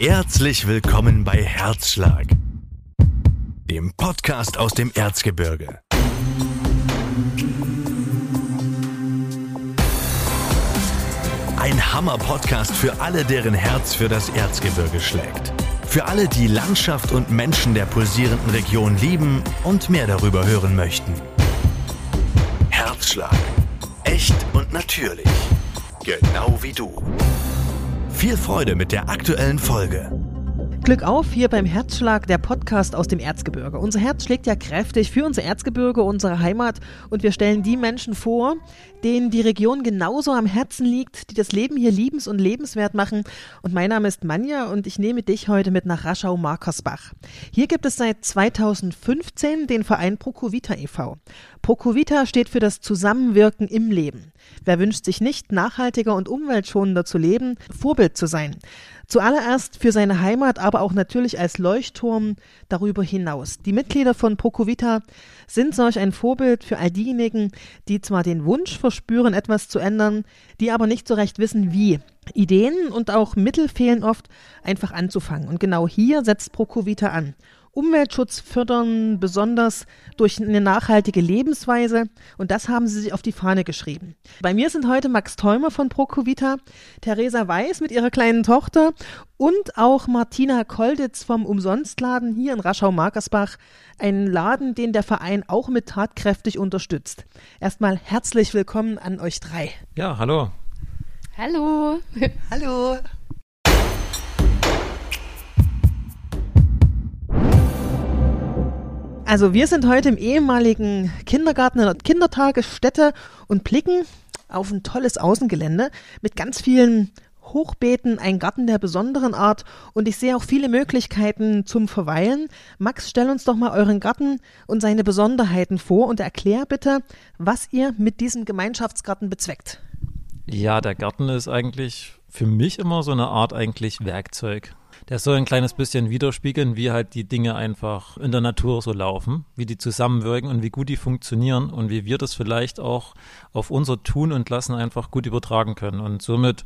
Herzlich willkommen bei Herzschlag, dem Podcast aus dem Erzgebirge. Ein Hammer-Podcast für alle, deren Herz für das Erzgebirge schlägt. Für alle, die Landschaft und Menschen der pulsierenden Region lieben und mehr darüber hören möchten. Herzschlag. Echt und natürlich. Genau wie du. Viel Freude mit der aktuellen Folge. Glück auf hier beim Herzschlag, der Podcast aus dem Erzgebirge. Unser Herz schlägt ja kräftig für unser Erzgebirge, unsere Heimat und wir stellen die Menschen vor, denen die Region genauso am Herzen liegt, die das Leben hier liebens- und lebenswert machen. Und mein Name ist Manja und ich nehme dich heute mit nach Raschau-Markersbach. Hier gibt es seit 2015 den Verein Procovita e.V. Procovita steht für das Zusammenwirken im Leben. Wer wünscht sich nicht, nachhaltiger und umweltschonender zu leben, Vorbild zu sein? Zuallererst für seine Heimat, aber auch natürlich als Leuchtturm darüber hinaus. Die Mitglieder von Procovita sind solch ein Vorbild für all diejenigen, die zwar den Wunsch verspüren, etwas zu ändern, die aber nicht so recht wissen, wie. Ideen und auch Mittel fehlen oft, einfach anzufangen. Und genau hier setzt Procovita an. Umweltschutz fördern, besonders durch eine nachhaltige Lebensweise. Und das haben sie sich auf die Fahne geschrieben. Bei mir sind heute Max Teumer von Procovita, Theresa Weiß mit ihrer kleinen Tochter und auch Martina Kolditz vom Umsonstladen hier in Raschau-Markersbach. Ein Laden, den der Verein auch mit tatkräftig unterstützt. Erstmal herzlich willkommen an euch drei. Ja, hallo. Hallo. Hallo. Also wir sind heute im ehemaligen Kindergarten in der Kindertagesstätte und blicken auf ein tolles Außengelände mit ganz vielen Hochbeeten, ein Garten der besonderen Art und ich sehe auch viele Möglichkeiten zum Verweilen. Max, stell uns doch mal euren Garten und seine Besonderheiten vor und erklär bitte, was ihr mit diesem Gemeinschaftsgarten bezweckt. Ja, der Garten ist eigentlich für mich immer so eine Art eigentlich Werkzeug der soll ein kleines bisschen widerspiegeln, wie halt die Dinge einfach in der Natur so laufen, wie die zusammenwirken und wie gut die funktionieren und wie wir das vielleicht auch auf unser Tun und Lassen einfach gut übertragen können. Und somit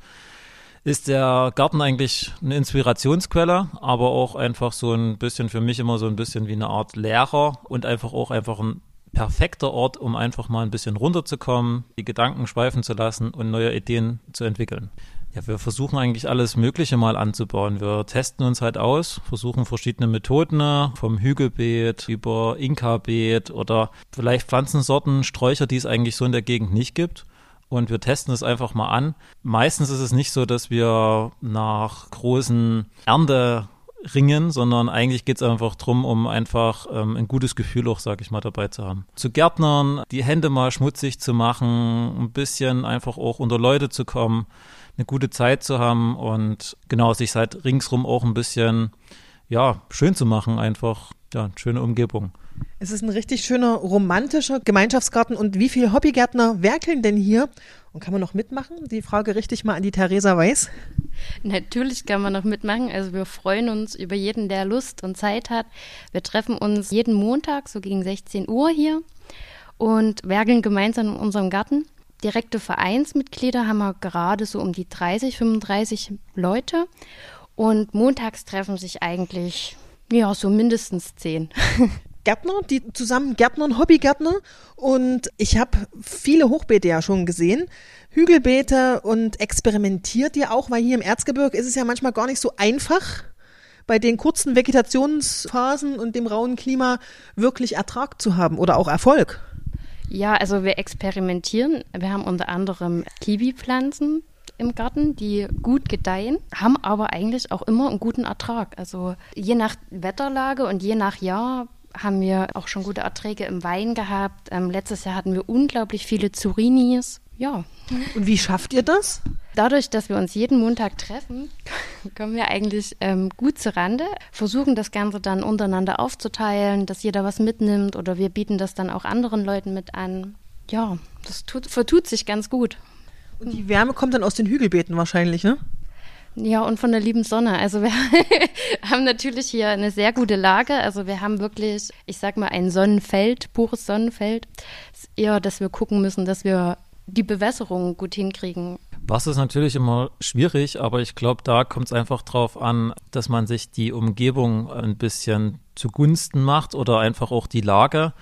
ist der Garten eigentlich eine Inspirationsquelle, aber auch einfach so ein bisschen für mich immer so ein bisschen wie eine Art Lehrer und einfach auch einfach ein perfekter Ort, um einfach mal ein bisschen runterzukommen, die Gedanken schweifen zu lassen und neue Ideen zu entwickeln. Ja, wir versuchen eigentlich alles Mögliche mal anzubauen. Wir testen uns halt aus, versuchen verschiedene Methoden vom Hügelbeet über Inka-Beet oder vielleicht Pflanzensorten, Sträucher, die es eigentlich so in der Gegend nicht gibt. Und wir testen es einfach mal an. Meistens ist es nicht so, dass wir nach großen Ernte ringen, sondern eigentlich geht es einfach darum, um einfach ähm, ein gutes Gefühl auch, sag ich mal, dabei zu haben. Zu Gärtnern, die Hände mal schmutzig zu machen, ein bisschen einfach auch unter Leute zu kommen eine gute Zeit zu haben und genau sich halt ringsrum auch ein bisschen ja schön zu machen, einfach ja, eine schöne Umgebung. Es ist ein richtig schöner romantischer Gemeinschaftsgarten. Und wie viele Hobbygärtner werkeln denn hier? Und kann man noch mitmachen? Die Frage richtig mal an die Theresa Weiß. Natürlich kann man noch mitmachen. Also wir freuen uns über jeden, der Lust und Zeit hat. Wir treffen uns jeden Montag so gegen 16 Uhr hier und werkeln gemeinsam in unserem Garten direkte Vereinsmitglieder haben wir gerade so um die 30, 35 Leute. Und montags treffen sich eigentlich, ja, so mindestens zehn. Gärtner, die zusammen Gärtnern, Hobbygärtner. Und ich habe viele Hochbeete ja schon gesehen, Hügelbeete und experimentiert ihr auch, weil hier im Erzgebirge ist es ja manchmal gar nicht so einfach, bei den kurzen Vegetationsphasen und dem rauen Klima wirklich Ertrag zu haben oder auch Erfolg. Ja, also wir experimentieren. Wir haben unter anderem Kiwi-Pflanzen im Garten, die gut gedeihen, haben aber eigentlich auch immer einen guten Ertrag. Also je nach Wetterlage und je nach Jahr haben wir auch schon gute Erträge im Wein gehabt. Ähm, letztes Jahr hatten wir unglaublich viele Zurinis. Ja. Und wie schafft ihr das? Dadurch, dass wir uns jeden Montag treffen, kommen wir eigentlich ähm, gut zur Rande, versuchen das Ganze dann untereinander aufzuteilen, dass jeder was mitnimmt oder wir bieten das dann auch anderen Leuten mit an. Ja, das tut, vertut sich ganz gut. Und die Wärme kommt dann aus den Hügelbeeten wahrscheinlich, ne? Ja, und von der lieben Sonne. Also wir haben natürlich hier eine sehr gute Lage. Also wir haben wirklich, ich sag mal, ein Sonnenfeld, pures Sonnenfeld. Eher, dass wir gucken müssen, dass wir die Bewässerung gut hinkriegen. Wasser ist natürlich immer schwierig, aber ich glaube, da kommt es einfach drauf an, dass man sich die Umgebung ein bisschen zugunsten macht oder einfach auch die Lage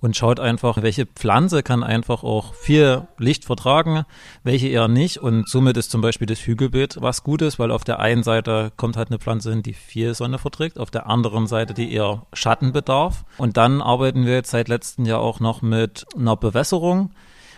und schaut einfach, welche Pflanze kann einfach auch viel Licht vertragen, welche eher nicht. Und somit ist zum Beispiel das Hügelbeet was Gutes, weil auf der einen Seite kommt halt eine Pflanze hin, die viel Sonne verträgt, auf der anderen Seite die eher Schatten bedarf. Und dann arbeiten wir jetzt seit letztem Jahr auch noch mit einer Bewässerung,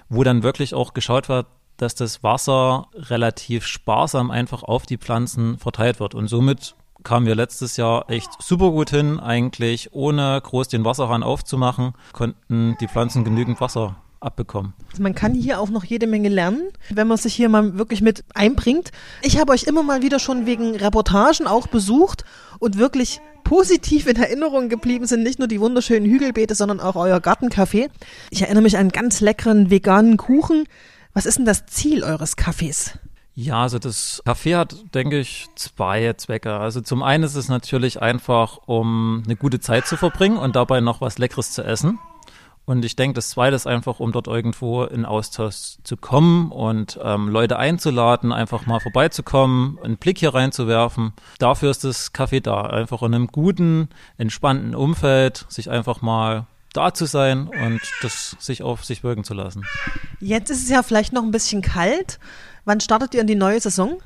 wo dann wirklich auch geschaut wird, dass das Wasser relativ sparsam einfach auf die Pflanzen verteilt wird. Und somit kamen wir letztes Jahr echt super gut hin, eigentlich ohne groß den Wasserhahn aufzumachen, konnten die Pflanzen genügend Wasser abbekommen. Also man kann hier auch noch jede Menge lernen, wenn man sich hier mal wirklich mit einbringt. Ich habe euch immer mal wieder schon wegen Reportagen auch besucht und wirklich positiv in Erinnerung geblieben sind nicht nur die wunderschönen Hügelbeete, sondern auch euer Gartencafé. Ich erinnere mich an einen ganz leckeren veganen Kuchen. Was ist denn das Ziel eures Cafés? Ja, also das Café hat, denke ich, zwei Zwecke. Also zum einen ist es natürlich einfach, um eine gute Zeit zu verbringen und dabei noch was Leckeres zu essen. Und ich denke, das zweite ist einfach, um dort irgendwo in Austausch zu kommen und ähm, Leute einzuladen, einfach mal vorbeizukommen, einen Blick hier reinzuwerfen. Dafür ist das Café da. Einfach in einem guten, entspannten Umfeld, sich einfach mal da zu sein und das sich auf sich wirken zu lassen. Jetzt ist es ja vielleicht noch ein bisschen kalt. Wann startet ihr in die neue Saison?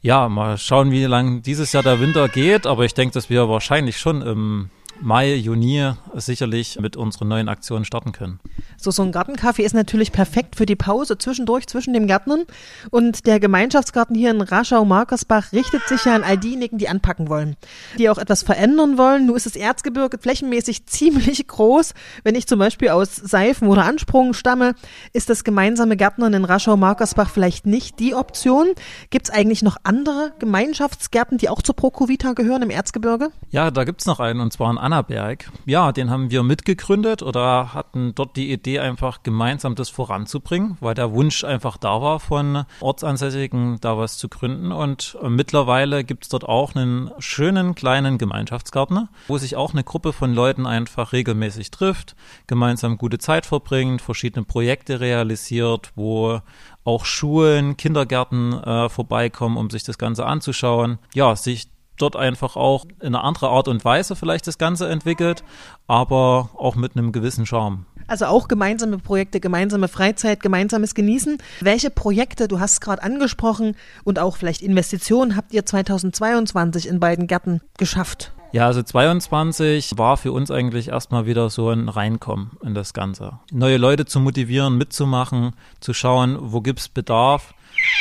Ja, mal schauen, wie lang dieses Jahr der Winter geht, aber ich denke, dass wir wahrscheinlich schon im Mai, Juni sicherlich mit unseren neuen Aktionen starten können. So, so ein Gartencafé ist natürlich perfekt für die Pause zwischendurch zwischen dem Gärtnern. Und der Gemeinschaftsgarten hier in Raschau-Markersbach richtet sich ja an all diejenigen, die anpacken wollen, die auch etwas verändern wollen. Nun ist das Erzgebirge flächenmäßig ziemlich groß. Wenn ich zum Beispiel aus Seifen oder Ansprungen stamme, ist das gemeinsame Gärtnern in Raschau-Markersbach vielleicht nicht die Option. Gibt es eigentlich noch andere Gemeinschaftsgärten, die auch zur Prokuvita gehören im Erzgebirge? Ja, da gibt es noch einen, und zwar in Annaberg. Ja, den haben wir mitgegründet oder hatten dort die Idee, einfach gemeinsam das voranzubringen, weil der Wunsch einfach da war, von Ortsansässigen da was zu gründen. Und äh, mittlerweile gibt es dort auch einen schönen kleinen Gemeinschaftsgarten, wo sich auch eine Gruppe von Leuten einfach regelmäßig trifft, gemeinsam gute Zeit verbringt, verschiedene Projekte realisiert, wo auch Schulen, Kindergärten äh, vorbeikommen, um sich das Ganze anzuschauen. Ja, sich dort einfach auch in einer anderen Art und Weise vielleicht das Ganze entwickelt, aber auch mit einem gewissen Charme. Also auch gemeinsame Projekte, gemeinsame Freizeit, gemeinsames Genießen. Welche Projekte, du hast es gerade angesprochen, und auch vielleicht Investitionen habt ihr 2022 in beiden Gärten geschafft? Ja, also 22 war für uns eigentlich erstmal wieder so ein Reinkommen in das Ganze. Neue Leute zu motivieren, mitzumachen, zu schauen, wo gibt's Bedarf.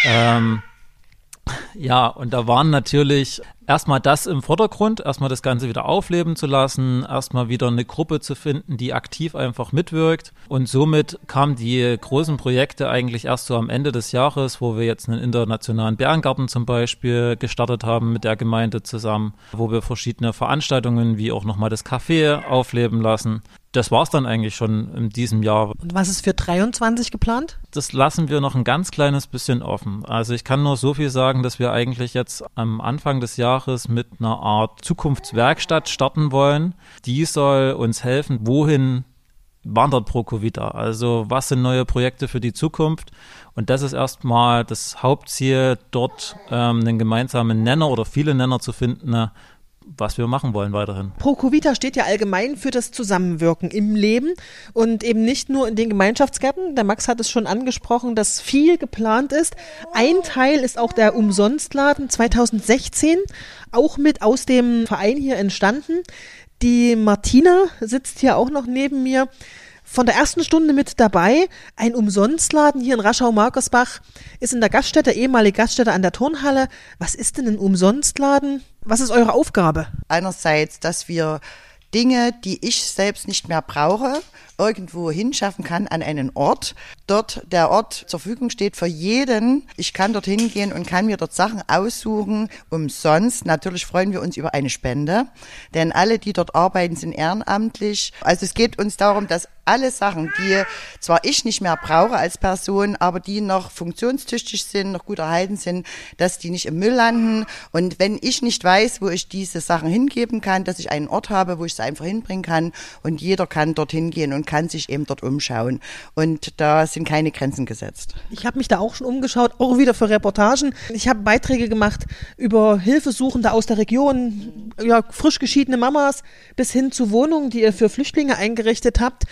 Ähm, ja, und da waren natürlich erstmal das im Vordergrund, erstmal das Ganze wieder aufleben zu lassen, erstmal wieder eine Gruppe zu finden, die aktiv einfach mitwirkt. Und somit kamen die großen Projekte eigentlich erst so am Ende des Jahres, wo wir jetzt einen internationalen Bärengarten zum Beispiel gestartet haben mit der Gemeinde zusammen, wo wir verschiedene Veranstaltungen wie auch nochmal das Café aufleben lassen das war es dann eigentlich schon in diesem Jahr. Und was ist für 23 geplant? Das lassen wir noch ein ganz kleines bisschen offen. Also ich kann nur so viel sagen, dass wir eigentlich jetzt am Anfang des Jahres mit einer Art Zukunftswerkstatt starten wollen. Die soll uns helfen, wohin wandert Procovita? Also was sind neue Projekte für die Zukunft? Und das ist erstmal das Hauptziel, dort ähm, einen gemeinsamen Nenner oder viele Nenner zu finden, was wir machen wollen weiterhin. Procovita steht ja allgemein für das Zusammenwirken im Leben und eben nicht nur in den Gemeinschaftsgärten. Der Max hat es schon angesprochen, dass viel geplant ist. Ein Teil ist auch der Umsonstladen 2016, auch mit aus dem Verein hier entstanden. Die Martina sitzt hier auch noch neben mir von der ersten Stunde mit dabei. Ein Umsonstladen hier in Raschau-Markersbach ist in der Gaststätte, ehemalige Gaststätte an der Turnhalle. Was ist denn ein Umsonstladen? Was ist eure Aufgabe? Einerseits, dass wir Dinge, die ich selbst nicht mehr brauche, irgendwo hinschaffen kann an einen Ort. Dort der Ort zur Verfügung steht für jeden. Ich kann dort hingehen und kann mir dort Sachen aussuchen, umsonst. Natürlich freuen wir uns über eine Spende, denn alle, die dort arbeiten, sind ehrenamtlich. Also es geht uns darum, dass alle Sachen, die zwar ich nicht mehr brauche als Person, aber die noch funktionstüchtig sind, noch gut erhalten sind, dass die nicht im Müll landen. Und wenn ich nicht weiß, wo ich diese Sachen hingeben kann, dass ich einen Ort habe, wo ich sie einfach hinbringen kann und jeder kann dorthin gehen und kann sich eben dort umschauen. Und da sind keine Grenzen gesetzt. Ich habe mich da auch schon umgeschaut, auch wieder für Reportagen. Ich habe Beiträge gemacht über Hilfesuchende aus der Region, ja, frisch geschiedene Mamas bis hin zu Wohnungen, die ihr für Flüchtlinge eingerichtet habt.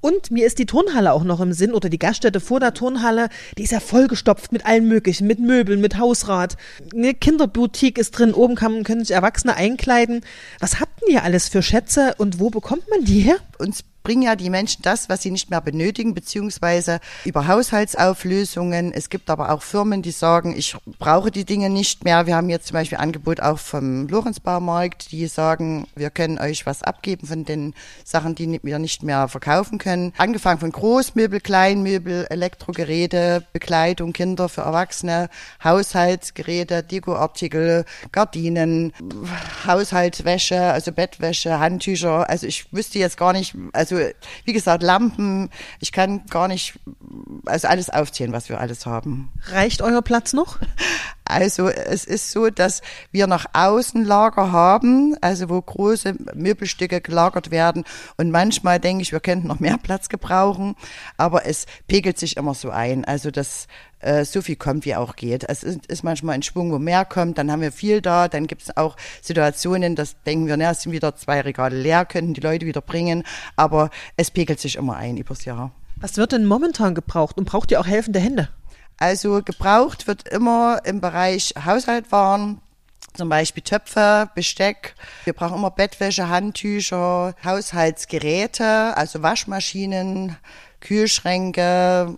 Und mir ist die Turnhalle auch noch im Sinn oder die Gaststätte vor der Turnhalle, die ist ja vollgestopft mit allen möglichen, mit Möbeln, mit Hausrat. Eine Kinderboutique ist drin, oben kann, können sich Erwachsene einkleiden. Was habt ihr alles für Schätze und wo bekommt man die her? Uns bringen ja die Menschen das, was sie nicht mehr benötigen, beziehungsweise über Haushaltsauflösungen. Es gibt aber auch Firmen, die sagen, ich brauche die Dinge nicht mehr. Wir haben jetzt zum Beispiel Angebot auch vom Lorenzbaumarkt, die sagen, wir können euch was abgeben von den Sachen, die wir nicht mehr verkaufen können. Angefangen von Großmöbel, Kleinmöbel, Elektrogeräte, Bekleidung, Kinder für Erwachsene, Haushaltsgeräte, Dekoartikel, Gardinen, Haushaltswäsche, also Bettwäsche, Handtücher. Also ich wüsste jetzt gar nicht, also also wie gesagt, Lampen, ich kann gar nicht, also alles aufzählen, was wir alles haben. Reicht euer Platz noch? Also es ist so, dass wir nach außen Lager haben, also wo große Möbelstücke gelagert werden. Und manchmal denke ich, wir könnten noch mehr Platz gebrauchen, aber es pegelt sich immer so ein. Also das äh, so viel kommt, wie auch geht. Es ist, ist, manchmal ein Schwung, wo mehr kommt, dann haben wir viel da, dann gibt es auch Situationen, das denken wir, na, es sind wieder zwei Regale leer, könnten die Leute wieder bringen, aber es pegelt sich immer ein übers Jahr. Was wird denn momentan gebraucht und braucht ihr auch helfende Hände? Also gebraucht wird immer im Bereich Haushaltwaren, zum Beispiel Töpfe, Besteck. Wir brauchen immer Bettwäsche, Handtücher, Haushaltsgeräte, also Waschmaschinen, Kühlschränke,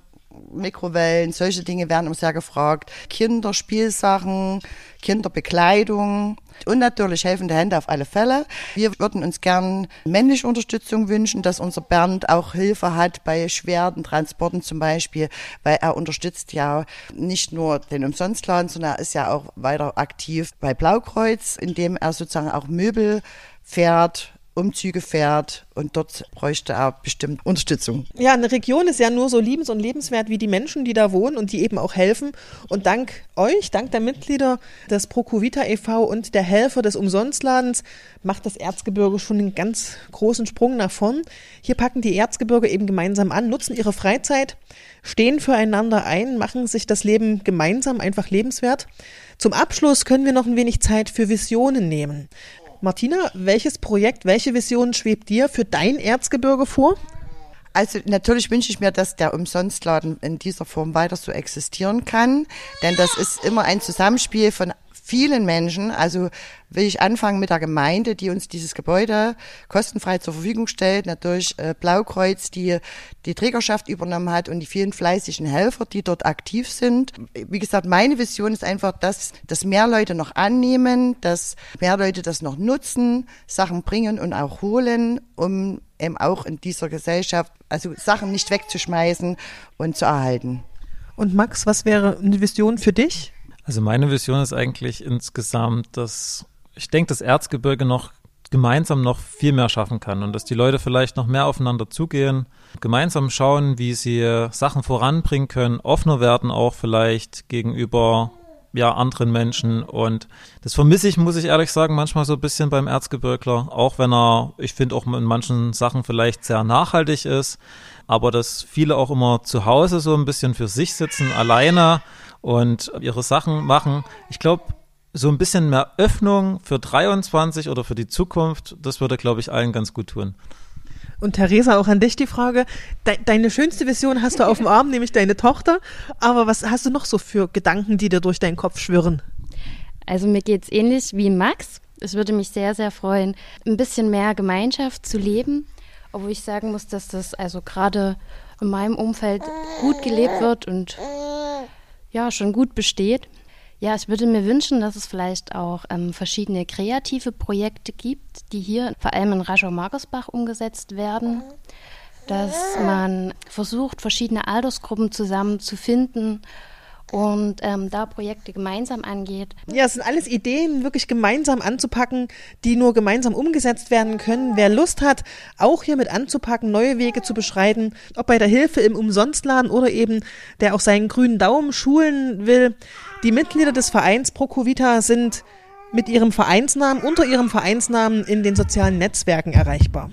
Mikrowellen, solche Dinge werden immer sehr gefragt. Kinderspielsachen, Kinderbekleidung und natürlich helfende Hände auf alle Fälle. Wir würden uns gern männliche Unterstützung wünschen, dass unser Bernd auch Hilfe hat bei schweren Transporten zum Beispiel, weil er unterstützt ja nicht nur den Umsonstladen, sondern er ist ja auch weiter aktiv bei Blaukreuz, indem er sozusagen auch Möbel fährt, Umzüge fährt und dort bräuchte er bestimmt Unterstützung. Ja, eine Region ist ja nur so liebens- und lebenswert wie die Menschen, die da wohnen und die eben auch helfen. Und dank euch, dank der Mitglieder des Procovita e.V. und der Helfer des Umsonstladens macht das Erzgebirge schon einen ganz großen Sprung nach vorn. Hier packen die Erzgebirge eben gemeinsam an, nutzen ihre Freizeit, stehen füreinander ein, machen sich das Leben gemeinsam einfach lebenswert. Zum Abschluss können wir noch ein wenig Zeit für Visionen nehmen. Martina, welches Projekt, welche Vision schwebt dir für dein Erzgebirge vor? Also natürlich wünsche ich mir, dass der Umsonstladen in dieser Form weiter so existieren kann, denn das ist immer ein Zusammenspiel von vielen Menschen. Also will ich anfangen mit der Gemeinde, die uns dieses Gebäude kostenfrei zur Verfügung stellt. Natürlich äh, Blaukreuz, die die Trägerschaft übernommen hat und die vielen fleißigen Helfer, die dort aktiv sind. Wie gesagt, meine Vision ist einfach, dass, dass mehr Leute noch annehmen, dass mehr Leute das noch nutzen, Sachen bringen und auch holen, um eben auch in dieser Gesellschaft, also Sachen nicht wegzuschmeißen und zu erhalten. Und Max, was wäre eine Vision für dich? Also meine Vision ist eigentlich insgesamt, dass ich denke, das Erzgebirge noch gemeinsam noch viel mehr schaffen kann und dass die Leute vielleicht noch mehr aufeinander zugehen, gemeinsam schauen, wie sie Sachen voranbringen können, offener werden auch vielleicht gegenüber ja, anderen Menschen. Und das vermisse ich, muss ich ehrlich sagen, manchmal so ein bisschen beim Erzgebirgler, auch wenn er, ich finde auch in manchen Sachen vielleicht sehr nachhaltig ist, aber dass viele auch immer zu Hause so ein bisschen für sich sitzen, alleine und ihre Sachen machen. Ich glaube, so ein bisschen mehr Öffnung für 23 oder für die Zukunft, das würde, glaube ich, allen ganz gut tun. Und Theresa, auch an dich die Frage. De deine schönste Vision hast du auf dem Arm, nämlich deine Tochter. Aber was hast du noch so für Gedanken, die dir durch deinen Kopf schwirren? Also mir geht es ähnlich wie Max. Es würde mich sehr, sehr freuen, ein bisschen mehr Gemeinschaft zu leben. Obwohl ich sagen muss, dass das also gerade in meinem Umfeld gut gelebt wird und ja schon gut besteht. Ja, ich würde mir wünschen, dass es vielleicht auch ähm, verschiedene kreative Projekte gibt, die hier vor allem in Raschau-Markersbach umgesetzt werden. Dass man versucht, verschiedene Altersgruppen zusammenzufinden und ähm, da Projekte gemeinsam angeht. Ja, es sind alles Ideen, wirklich gemeinsam anzupacken, die nur gemeinsam umgesetzt werden können. Wer Lust hat, auch hier mit anzupacken, neue Wege zu beschreiten, ob bei der Hilfe im Umsonstladen oder eben der auch seinen grünen Daumen schulen will. Die Mitglieder des Vereins Procovita sind mit ihrem Vereinsnamen, unter ihrem Vereinsnamen in den sozialen Netzwerken erreichbar.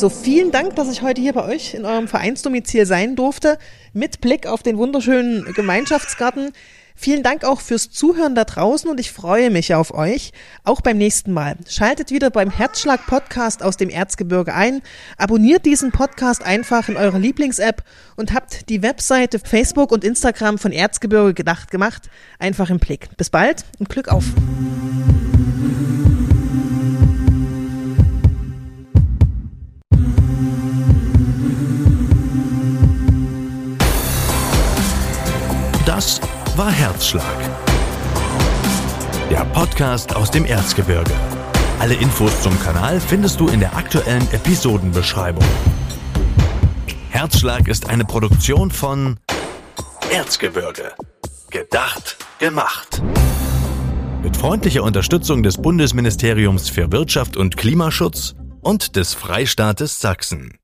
So, vielen Dank, dass ich heute hier bei euch in eurem Vereinsdomizil sein durfte, mit Blick auf den wunderschönen Gemeinschaftsgarten. Vielen Dank auch fürs Zuhören da draußen und ich freue mich auf euch, auch beim nächsten Mal. Schaltet wieder beim Herzschlag Podcast aus dem Erzgebirge ein, abonniert diesen Podcast einfach in eurer Lieblings-App und habt die Webseite, Facebook und Instagram von Erzgebirge gedacht gemacht einfach im Blick. Bis bald und Glück auf! War Herzschlag. Der Podcast aus dem Erzgebirge. Alle Infos zum Kanal findest du in der aktuellen Episodenbeschreibung. Herzschlag ist eine Produktion von Erzgebirge. Gedacht, gemacht. Mit freundlicher Unterstützung des Bundesministeriums für Wirtschaft und Klimaschutz und des Freistaates Sachsen.